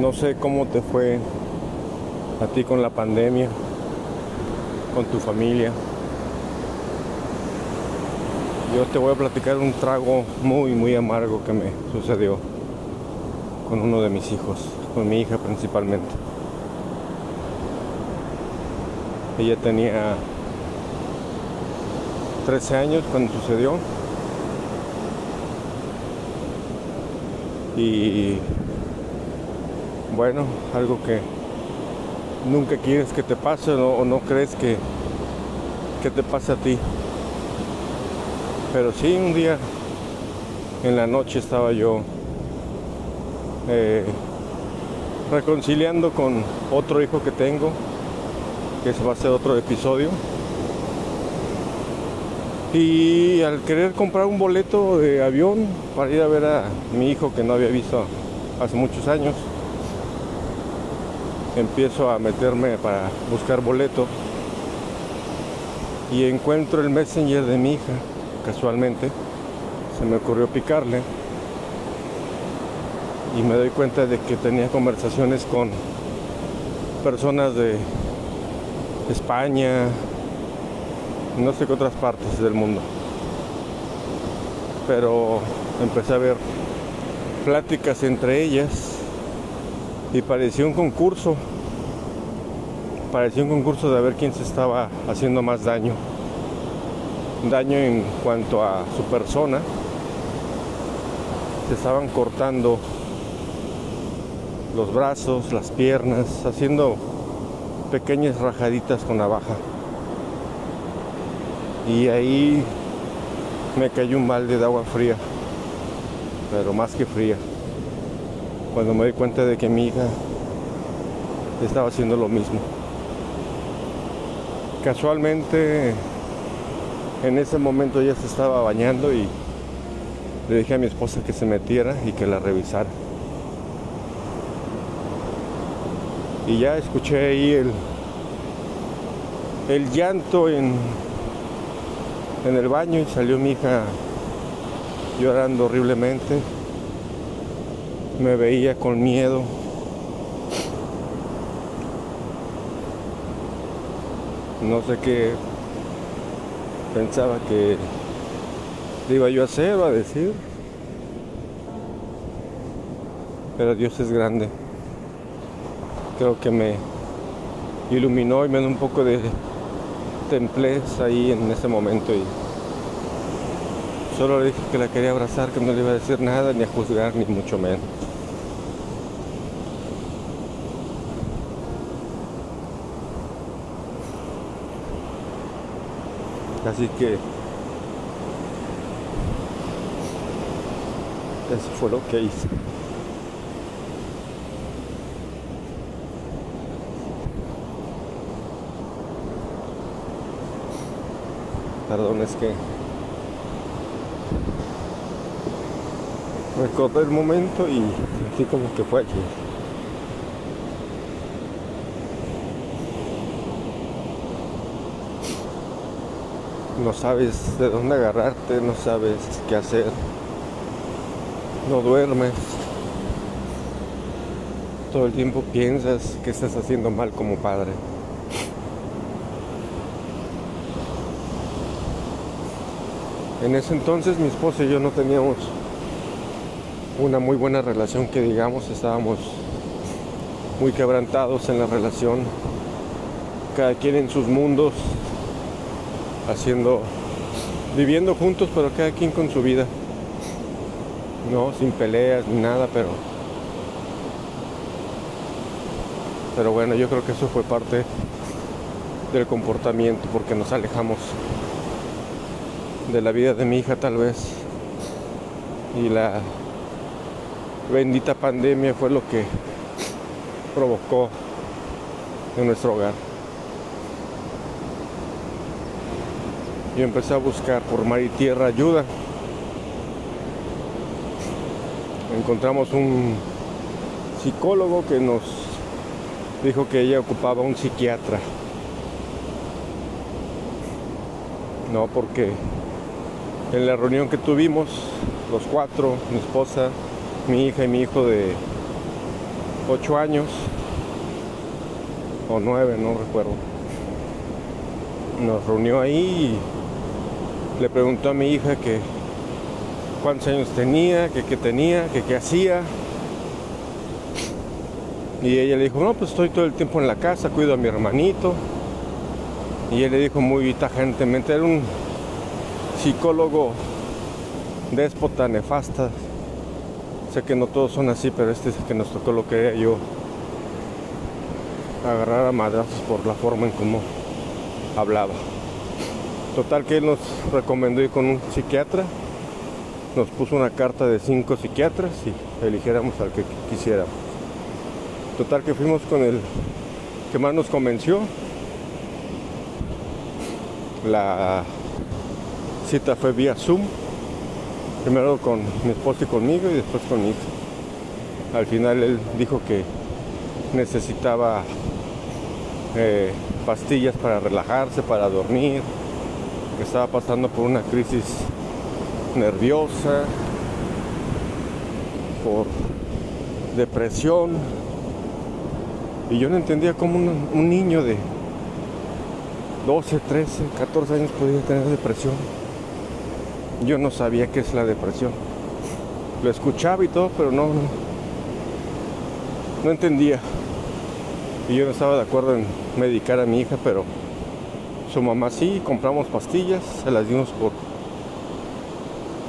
No sé cómo te fue a ti con la pandemia, con tu familia. Yo te voy a platicar un trago muy, muy amargo que me sucedió con uno de mis hijos, con mi hija principalmente. Ella tenía 13 años cuando sucedió. Y bueno, algo que nunca quieres que te pase o no crees que, que te pase a ti. Pero sí, un día en la noche estaba yo eh, reconciliando con otro hijo que tengo, que ese va a ser otro episodio. Y al querer comprar un boleto de avión para ir a ver a mi hijo que no había visto hace muchos años, empiezo a meterme para buscar boleto y encuentro el messenger de mi hija, casualmente. Se me ocurrió picarle y me doy cuenta de que tenía conversaciones con personas de España, no sé qué otras partes del mundo. Pero empecé a ver pláticas entre ellas y parecía un concurso. Parecía un concurso de ver quién se estaba haciendo más daño. Daño en cuanto a su persona. Se estaban cortando los brazos, las piernas, haciendo pequeñas rajaditas con navaja. Y ahí me cayó un balde de agua fría, pero más que fría cuando me di cuenta de que mi hija estaba haciendo lo mismo. Casualmente en ese momento ella se estaba bañando y le dije a mi esposa que se metiera y que la revisara. Y ya escuché ahí el, el llanto en, en el baño y salió mi hija llorando horriblemente me veía con miedo. No sé qué pensaba que iba yo a hacer o a decir. Pero Dios es grande. Creo que me iluminó y me dio un poco de templez ahí en ese momento y solo le dije que la quería abrazar, que no le iba a decir nada ni a juzgar ni mucho menos. Así que eso fue lo que hice. Perdón, es que recordé el momento y así como que fue aquí. No sabes de dónde agarrarte, no sabes qué hacer, no duermes, todo el tiempo piensas que estás haciendo mal como padre. En ese entonces mi esposa y yo no teníamos una muy buena relación que digamos, estábamos muy quebrantados en la relación, cada quien en sus mundos, haciendo, viviendo juntos, pero cada quien con su vida. No, sin peleas ni nada, pero. Pero bueno, yo creo que eso fue parte del comportamiento, porque nos alejamos de la vida de mi hija tal vez. Y la bendita pandemia fue lo que provocó en nuestro hogar. Y empecé a buscar por mar y tierra ayuda. Encontramos un psicólogo que nos dijo que ella ocupaba un psiquiatra. No, porque en la reunión que tuvimos, los cuatro, mi esposa, mi hija y mi hijo de ocho años o nueve, no recuerdo. Nos reunió ahí y le preguntó a mi hija que cuántos años tenía, que qué tenía, que qué hacía. Y ella le dijo, no, pues estoy todo el tiempo en la casa, cuido a mi hermanito. Y él le dijo muy tajantemente, era un psicólogo déspota, nefasta. Sé que no todos son así, pero este es el que nos tocó lo que yo agarrar a madrazos por la forma en cómo hablaba. Total que él nos recomendó ir con un psiquiatra, nos puso una carta de cinco psiquiatras y eligiéramos al que quisiéramos. Total que fuimos con el que más nos convenció. La cita fue vía Zoom, primero con mi esposo y conmigo y después con mi. Al final él dijo que necesitaba eh, pastillas para relajarse, para dormir, que estaba pasando por una crisis nerviosa, por depresión. Y yo no entendía cómo un, niño de 12, 13, 14 años podía tener depresión. Yo no sabía qué es la depresión. Lo escuchaba y todo, pero no, no entendía. Y yo no estaba de acuerdo en medicar a mi hija, pero su mamá sí, compramos pastillas, se las dimos por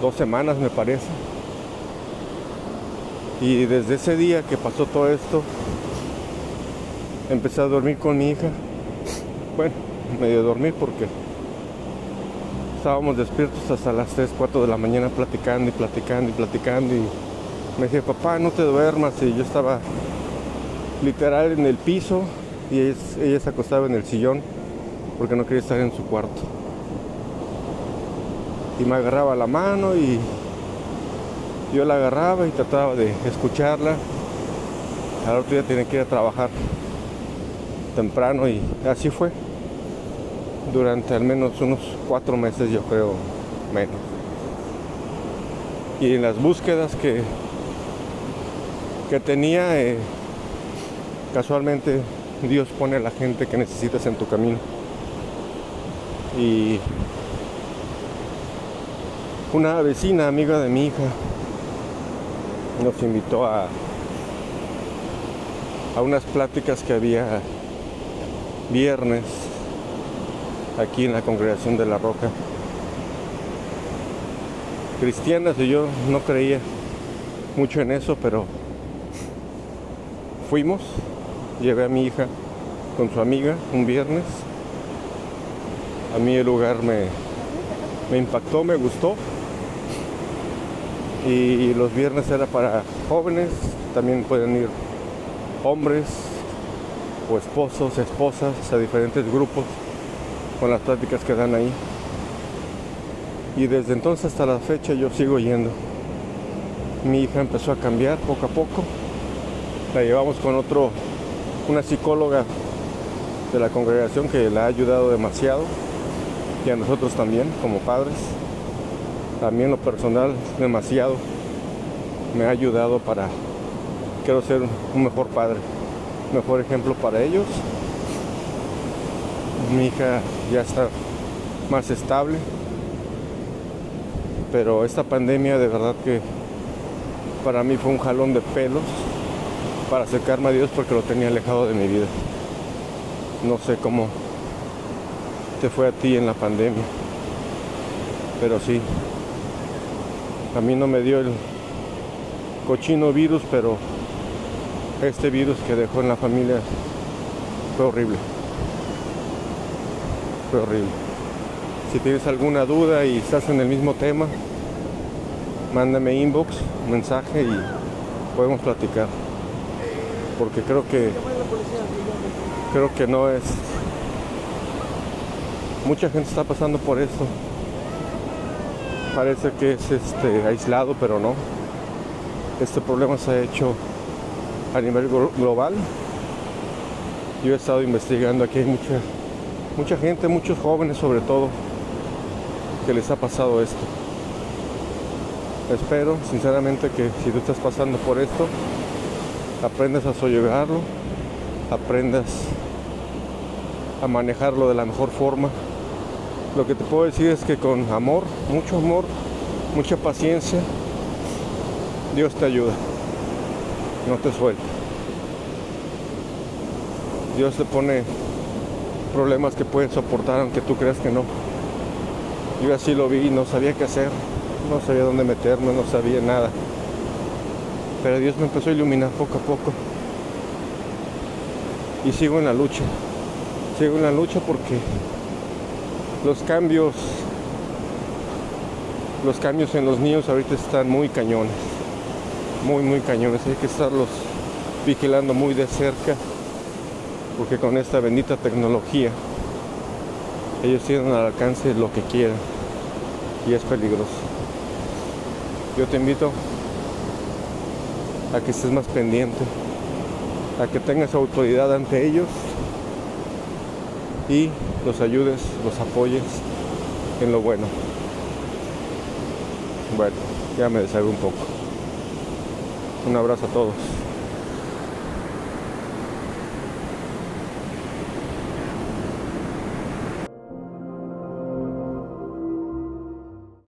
dos semanas me parece. Y desde ese día que pasó todo esto, empecé a dormir con mi hija. Bueno, medio dormir porque estábamos despiertos hasta las 3, 4 de la mañana platicando y platicando y platicando. Y me decía, papá, no te duermas. Y yo estaba literal en el piso y ella, se acostaba en el sillón porque no quería estar en su cuarto. Y me agarraba la mano y yo la agarraba y trataba de escucharla. Al otro día tenía que ir a trabajar temprano y así fue. Durante al menos unos cuatro meses yo creo menos. Y en las búsquedas que, que tenía eh, casualmente Dios pone a la gente que necesitas en tu camino. Y una vecina, amiga de mi hija, nos invitó a, a unas pláticas que había viernes aquí en la congregación de La Roca. Cristianas y yo no creía mucho en eso, pero fuimos llevé a mi hija con su amiga un viernes. A mí el lugar me, me impactó, me gustó. Y los viernes era para jóvenes, también pueden ir hombres o esposos, esposas a diferentes grupos con las prácticas que dan ahí. Y desde entonces hasta la fecha yo sigo yendo. Mi hija empezó a cambiar poco a poco. La llevamos con otro una psicóloga de la congregación que la ha ayudado demasiado y a nosotros también como padres. También lo personal demasiado me ha ayudado para, quiero ser un mejor padre, mejor ejemplo para ellos. Mi hija ya está más estable, pero esta pandemia de verdad que para mí fue un jalón de pelos para acercarme a Dios porque lo tenía alejado de mi vida. No sé cómo te fue a ti en la pandemia, pero sí, a mí no me dio el cochino virus, pero este virus que dejó en la familia fue horrible. Fue horrible. Si tienes alguna duda y estás en el mismo tema, mándame inbox, mensaje y podemos platicar porque creo que creo que no es mucha gente está pasando por esto parece que es este aislado pero no. Este problema se ha hecho a nivel global. Yo he estado investigando aquí hay mucha mucha gente muchos jóvenes sobre todo que les ha pasado esto. Espero sinceramente que si tú estás pasando por esto aprendas a sobrellevarlo, aprendas a manejarlo de la mejor forma. Lo que te puedo decir es que con amor, mucho amor, mucha paciencia, Dios te ayuda, no te suelta. Dios te pone problemas que puedes soportar aunque tú creas que no. Yo así lo vi y no sabía qué hacer, no sabía dónde meterme, no sabía nada. Pero Dios me empezó a iluminar poco a poco. Y sigo en la lucha. Sigo en la lucha porque los cambios los cambios en los niños ahorita están muy cañones. Muy muy cañones. Hay que estarlos vigilando muy de cerca porque con esta bendita tecnología ellos tienen al alcance lo que quieran y es peligroso. Yo te invito a que estés más pendiente, a que tengas autoridad ante ellos y los ayudes, los apoyes en lo bueno. Bueno, ya me deshago un poco. Un abrazo a todos.